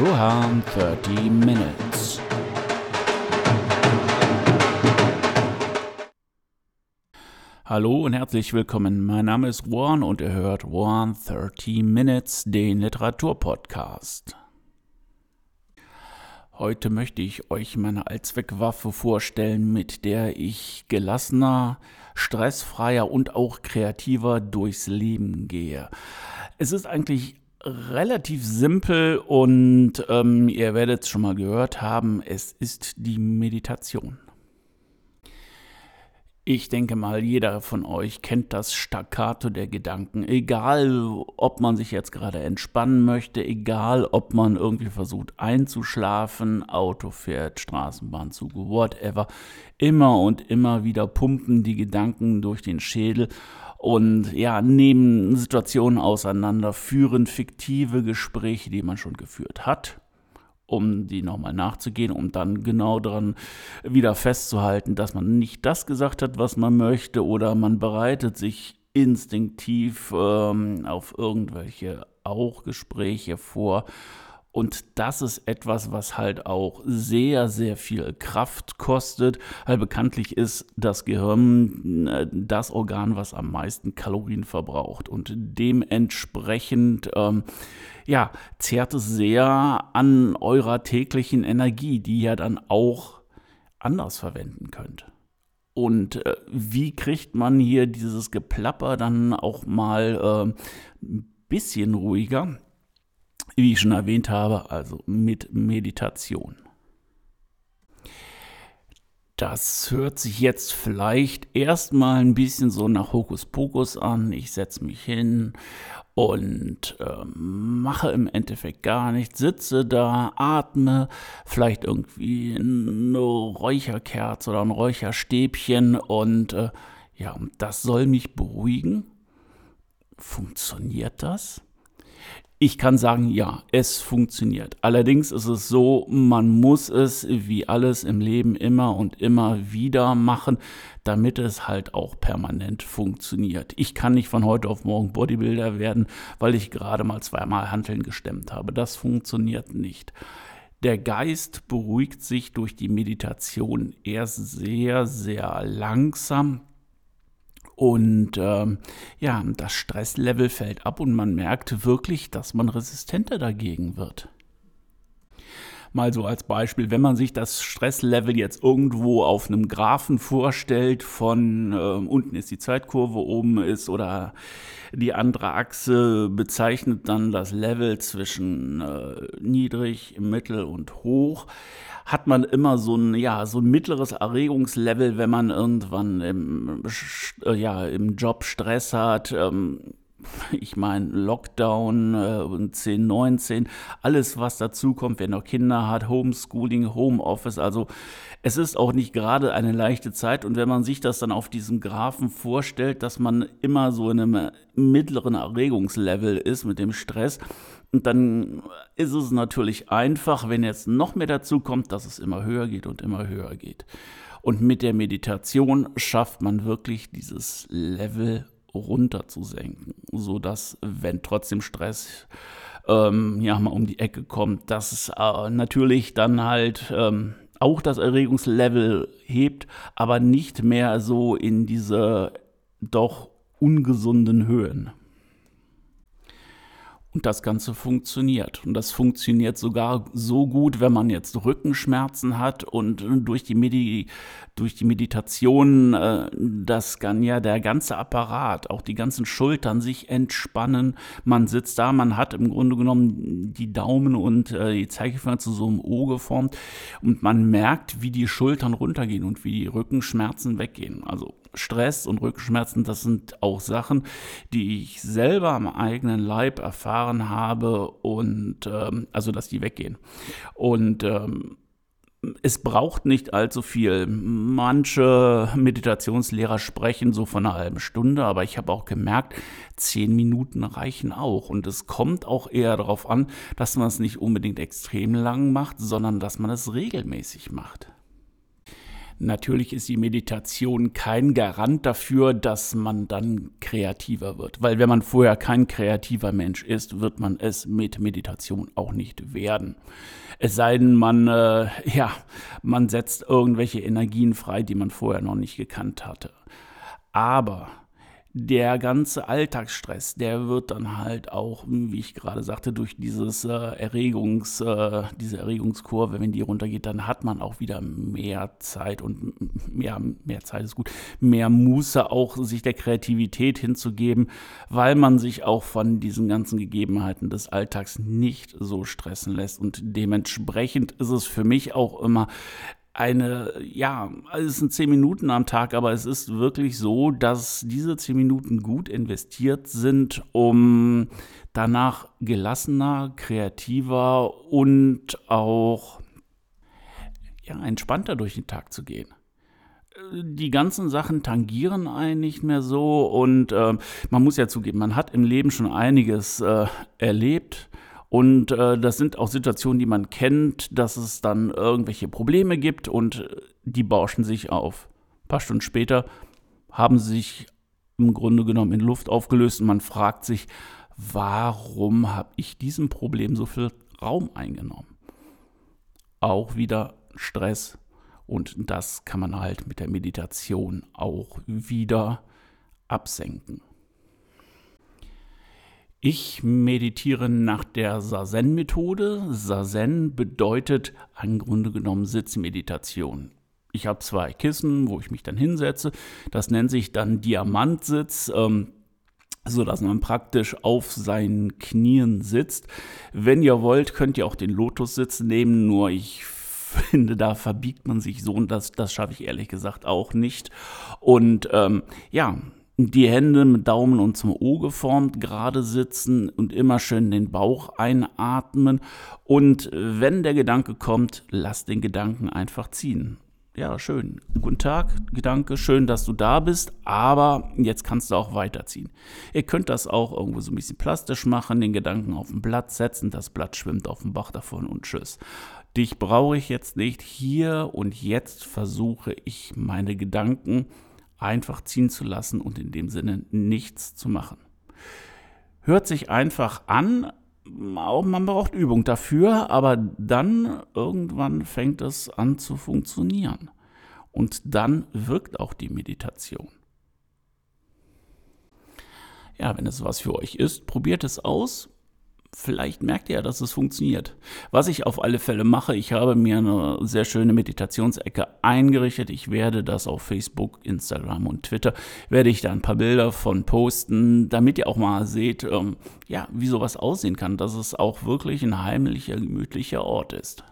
Ruhan 30 Minutes. Hallo und herzlich willkommen. Mein Name ist Juan und ihr hört Juan 30 Minutes, den Literaturpodcast. Heute möchte ich euch meine Allzweckwaffe vorstellen, mit der ich gelassener, stressfreier und auch kreativer durchs Leben gehe. Es ist eigentlich relativ simpel und ähm, ihr werdet es schon mal gehört haben, es ist die Meditation. Ich denke mal, jeder von euch kennt das Staccato der Gedanken. Egal, ob man sich jetzt gerade entspannen möchte, egal, ob man irgendwie versucht einzuschlafen, Auto fährt, Straßenbahnzug, whatever. Immer und immer wieder pumpen die Gedanken durch den Schädel und ja, nehmen Situationen auseinander, führen fiktive Gespräche, die man schon geführt hat um die nochmal nachzugehen, um dann genau daran wieder festzuhalten, dass man nicht das gesagt hat, was man möchte, oder man bereitet sich instinktiv ähm, auf irgendwelche auch Gespräche vor und das ist etwas, was halt auch sehr, sehr viel Kraft kostet. Weil bekanntlich ist das Gehirn äh, das Organ, was am meisten Kalorien verbraucht. Und dementsprechend, ähm, ja, zehrt es sehr an eurer täglichen Energie, die ihr dann auch anders verwenden könnt. Und äh, wie kriegt man hier dieses Geplapper dann auch mal äh, ein bisschen ruhiger? Wie ich schon erwähnt habe, also mit Meditation. Das hört sich jetzt vielleicht erstmal ein bisschen so nach Hokuspokus an. Ich setze mich hin und äh, mache im Endeffekt gar nichts, sitze da, atme, vielleicht irgendwie eine Räucherkerze oder ein Räucherstäbchen und äh, ja, das soll mich beruhigen. Funktioniert das? Ich kann sagen, ja, es funktioniert. Allerdings ist es so, man muss es wie alles im Leben immer und immer wieder machen, damit es halt auch permanent funktioniert. Ich kann nicht von heute auf morgen Bodybuilder werden, weil ich gerade mal zweimal Hanteln gestemmt habe. Das funktioniert nicht. Der Geist beruhigt sich durch die Meditation erst sehr, sehr langsam und ähm, ja, das Stresslevel fällt ab und man merkt wirklich, dass man resistenter dagegen wird. Mal so als Beispiel, wenn man sich das Stresslevel jetzt irgendwo auf einem Graphen vorstellt, von äh, unten ist die Zeitkurve, oben ist oder die andere Achse bezeichnet dann das Level zwischen äh, niedrig, mittel und hoch hat man immer so ein, ja, so ein mittleres Erregungslevel, wenn man irgendwann im, äh, ja, im Job Stress hat. Ähm, ich meine, Lockdown äh, und 10, 19, alles was dazukommt, wer noch Kinder hat, Homeschooling, Homeoffice, also es ist auch nicht gerade eine leichte Zeit und wenn man sich das dann auf diesem Graphen vorstellt, dass man immer so in einem mittleren Erregungslevel ist mit dem Stress, und dann ist es natürlich einfach, wenn jetzt noch mehr dazu kommt, dass es immer höher geht und immer höher geht. Und mit der Meditation schafft man wirklich dieses Level runterzusenken, sodass, wenn trotzdem Stress ähm, ja mal um die Ecke kommt, dass äh, natürlich dann halt ähm, auch das Erregungslevel hebt, aber nicht mehr so in diese doch ungesunden Höhen. Und das Ganze funktioniert. Und das funktioniert sogar so gut, wenn man jetzt Rückenschmerzen hat und durch die, Medi durch die Meditation äh, das kann ja der ganze Apparat, auch die ganzen Schultern sich entspannen. Man sitzt da, man hat im Grunde genommen die Daumen und äh, die Zeigefinger zu so einem O geformt und man merkt, wie die Schultern runtergehen und wie die Rückenschmerzen weggehen. Also Stress und Rückenschmerzen, das sind auch Sachen, die ich selber am eigenen Leib erfahren habe und ähm, also, dass die weggehen. Und ähm, es braucht nicht allzu viel. Manche Meditationslehrer sprechen so von einer halben Stunde, aber ich habe auch gemerkt, zehn Minuten reichen auch. Und es kommt auch eher darauf an, dass man es nicht unbedingt extrem lang macht, sondern dass man es regelmäßig macht. Natürlich ist die Meditation kein Garant dafür, dass man dann kreativer wird, weil wenn man vorher kein kreativer Mensch ist, wird man es mit Meditation auch nicht werden. Es sei denn, man, äh, ja, man setzt irgendwelche Energien frei, die man vorher noch nicht gekannt hatte. Aber der ganze Alltagsstress, der wird dann halt auch, wie ich gerade sagte, durch dieses äh, Erregungs, äh, diese Erregungskurve, wenn die runtergeht, dann hat man auch wieder mehr Zeit und mehr, mehr Zeit ist gut, mehr Muße auch sich der Kreativität hinzugeben, weil man sich auch von diesen ganzen Gegebenheiten des Alltags nicht so stressen lässt. Und dementsprechend ist es für mich auch immer eine, ja, es sind zehn Minuten am Tag, aber es ist wirklich so, dass diese zehn Minuten gut investiert sind, um danach gelassener, kreativer und auch ja, entspannter durch den Tag zu gehen. Die ganzen Sachen tangieren einen nicht mehr so und äh, man muss ja zugeben, man hat im Leben schon einiges äh, erlebt und äh, das sind auch Situationen, die man kennt, dass es dann irgendwelche Probleme gibt und äh, die bauschen sich auf. Ein paar Stunden später haben sie sich im Grunde genommen in Luft aufgelöst und man fragt sich, warum habe ich diesem Problem so viel Raum eingenommen? Auch wieder Stress und das kann man halt mit der Meditation auch wieder absenken. Ich meditiere nach der Sazen-Methode. Sazen bedeutet im Grunde genommen Sitzmeditation. Ich habe zwei Kissen, wo ich mich dann hinsetze. Das nennt sich dann Diamantsitz. Ähm, so dass man praktisch auf seinen Knien sitzt. Wenn ihr wollt, könnt ihr auch den Lotussitz nehmen, nur ich finde, da verbiegt man sich so und das, das schaffe ich ehrlich gesagt auch nicht. Und ähm, ja, die Hände mit Daumen und zum O geformt, gerade sitzen und immer schön den Bauch einatmen. Und wenn der Gedanke kommt, lass den Gedanken einfach ziehen. Ja, schön. Guten Tag, Gedanke, schön, dass du da bist, aber jetzt kannst du auch weiterziehen. Ihr könnt das auch irgendwo so ein bisschen plastisch machen, den Gedanken auf ein Blatt setzen, das Blatt schwimmt auf dem Bach davon und tschüss. Dich brauche ich jetzt nicht. Hier und jetzt versuche ich meine Gedanken einfach ziehen zu lassen und in dem Sinne nichts zu machen. Hört sich einfach an, auch man braucht Übung dafür, aber dann irgendwann fängt es an zu funktionieren. Und dann wirkt auch die Meditation. Ja, wenn es was für euch ist, probiert es aus vielleicht merkt ihr ja, dass es funktioniert. Was ich auf alle Fälle mache, ich habe mir eine sehr schöne Meditationsecke eingerichtet. Ich werde das auf Facebook, Instagram und Twitter, werde ich da ein paar Bilder von posten, damit ihr auch mal seht, ähm, ja, wie sowas aussehen kann, dass es auch wirklich ein heimlicher, gemütlicher Ort ist.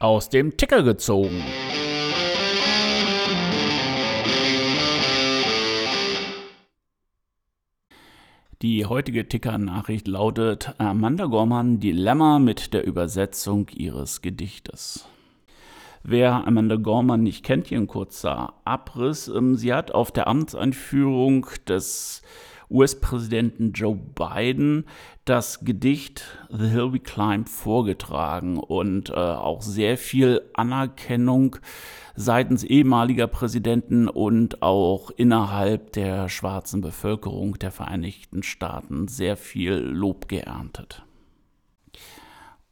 Aus dem Ticker gezogen. Die heutige Ticker-Nachricht lautet Amanda Gorman Dilemma mit der Übersetzung ihres Gedichtes. Wer Amanda Gorman nicht kennt, hier ein kurzer Abriss. Ähm, sie hat auf der Amtseinführung des US-Präsidenten Joe Biden das Gedicht The Hill We Climb vorgetragen und äh, auch sehr viel Anerkennung seitens ehemaliger Präsidenten und auch innerhalb der schwarzen Bevölkerung der Vereinigten Staaten sehr viel Lob geerntet.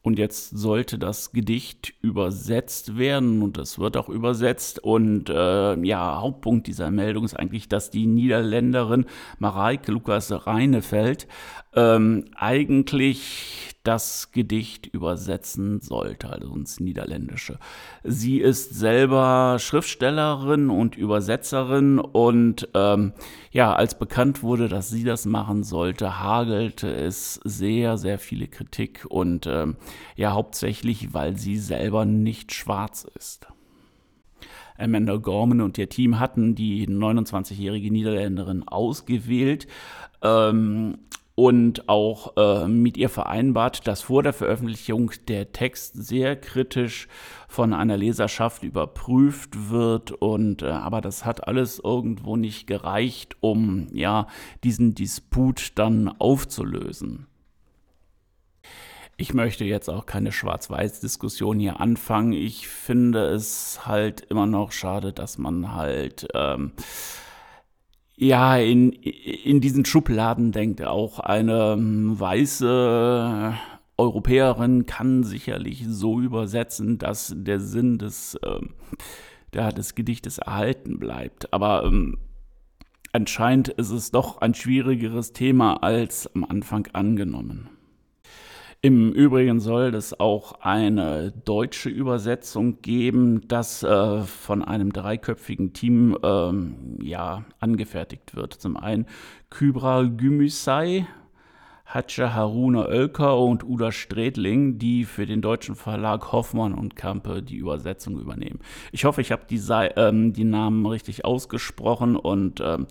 Und jetzt sollte das Gedicht übersetzt werden und es wird auch übersetzt. Und äh, ja, Hauptpunkt dieser Meldung ist eigentlich, dass die Niederländerin Mareike Lukas Reinefeld ähm, eigentlich das Gedicht übersetzen sollte, also ins Niederländische. Sie ist selber Schriftstellerin und Übersetzerin und ähm, ja, als bekannt wurde, dass sie das machen sollte, hagelte es sehr, sehr viele Kritik und ähm, ja, hauptsächlich, weil sie selber nicht schwarz ist. Amanda Gorman und ihr Team hatten die 29-jährige Niederländerin ausgewählt. Ähm, und auch äh, mit ihr vereinbart, dass vor der Veröffentlichung der Text sehr kritisch von einer Leserschaft überprüft wird und äh, aber das hat alles irgendwo nicht gereicht, um ja diesen Disput dann aufzulösen. Ich möchte jetzt auch keine Schwarz-Weiß-Diskussion hier anfangen. Ich finde es halt immer noch schade, dass man halt ähm, ja in, in diesen Schubladen denkt. Auch eine ähm, weiße Europäerin kann sicherlich so übersetzen, dass der Sinn des, der, des Gedichtes erhalten bleibt. Aber ähm, anscheinend ist es doch ein schwierigeres Thema als am Anfang angenommen. Im Übrigen soll es auch eine deutsche Übersetzung geben, das äh, von einem dreiköpfigen Team ähm, ja, angefertigt wird. Zum einen Kybra Gümüşay, Hatja Haruna Oelker und Uda Stredling, die für den deutschen Verlag Hoffmann und Kampe die Übersetzung übernehmen. Ich hoffe, ich habe die, ähm, die, Namen richtig ausgesprochen und ähm,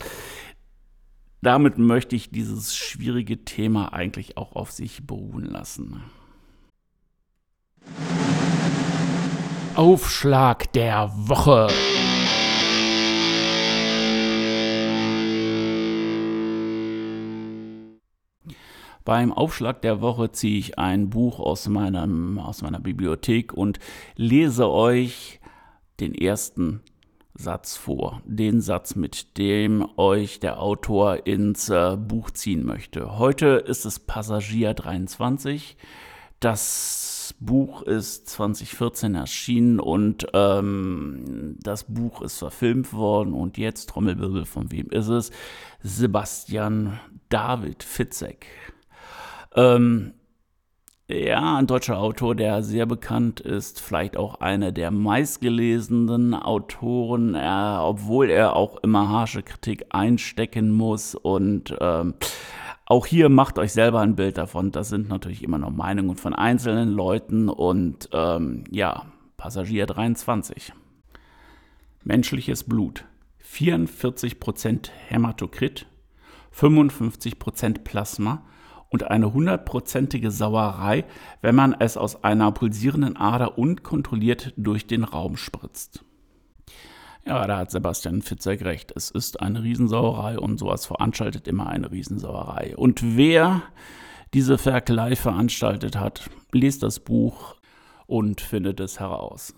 damit möchte ich dieses schwierige Thema eigentlich auch auf sich beruhen lassen. Aufschlag der Woche. Beim Aufschlag der Woche ziehe ich ein Buch aus, meinem, aus meiner Bibliothek und lese euch den ersten Satz vor. Den Satz, mit dem euch der Autor ins äh, Buch ziehen möchte. Heute ist es Passagier 23. Das Buch ist 2014 erschienen und ähm, das Buch ist verfilmt worden und jetzt, Trommelwirbel, von wem ist es? Sebastian David Fitzek. Ähm, ja, ein deutscher Autor, der sehr bekannt ist, vielleicht auch einer der meistgelesenen Autoren, äh, obwohl er auch immer harsche Kritik einstecken muss. Und ähm, auch hier macht euch selber ein Bild davon. Das sind natürlich immer nur Meinungen von einzelnen Leuten. Und ähm, ja, Passagier 23. Menschliches Blut. 44% Hämatokrit, 55% Plasma und eine hundertprozentige Sauerei, wenn man es aus einer pulsierenden Ader unkontrolliert durch den Raum spritzt. Ja, da hat Sebastian Fitzek recht. Es ist eine Riesensauerei und sowas veranstaltet immer eine Riesensauerei. Und wer diese Ferkelei veranstaltet hat, liest das Buch und findet es heraus.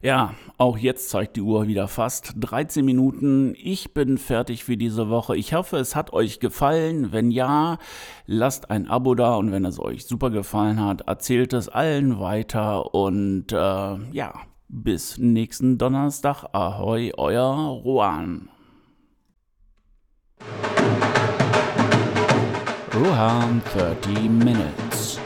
Ja, auch jetzt zeigt die Uhr wieder fast 13 Minuten. Ich bin fertig für diese Woche. Ich hoffe, es hat euch gefallen. Wenn ja, lasst ein Abo da und wenn es euch super gefallen hat, erzählt es allen weiter und äh, ja, bis nächsten Donnerstag. Ahoi, euer Rohan. Rohan 30 Minutes.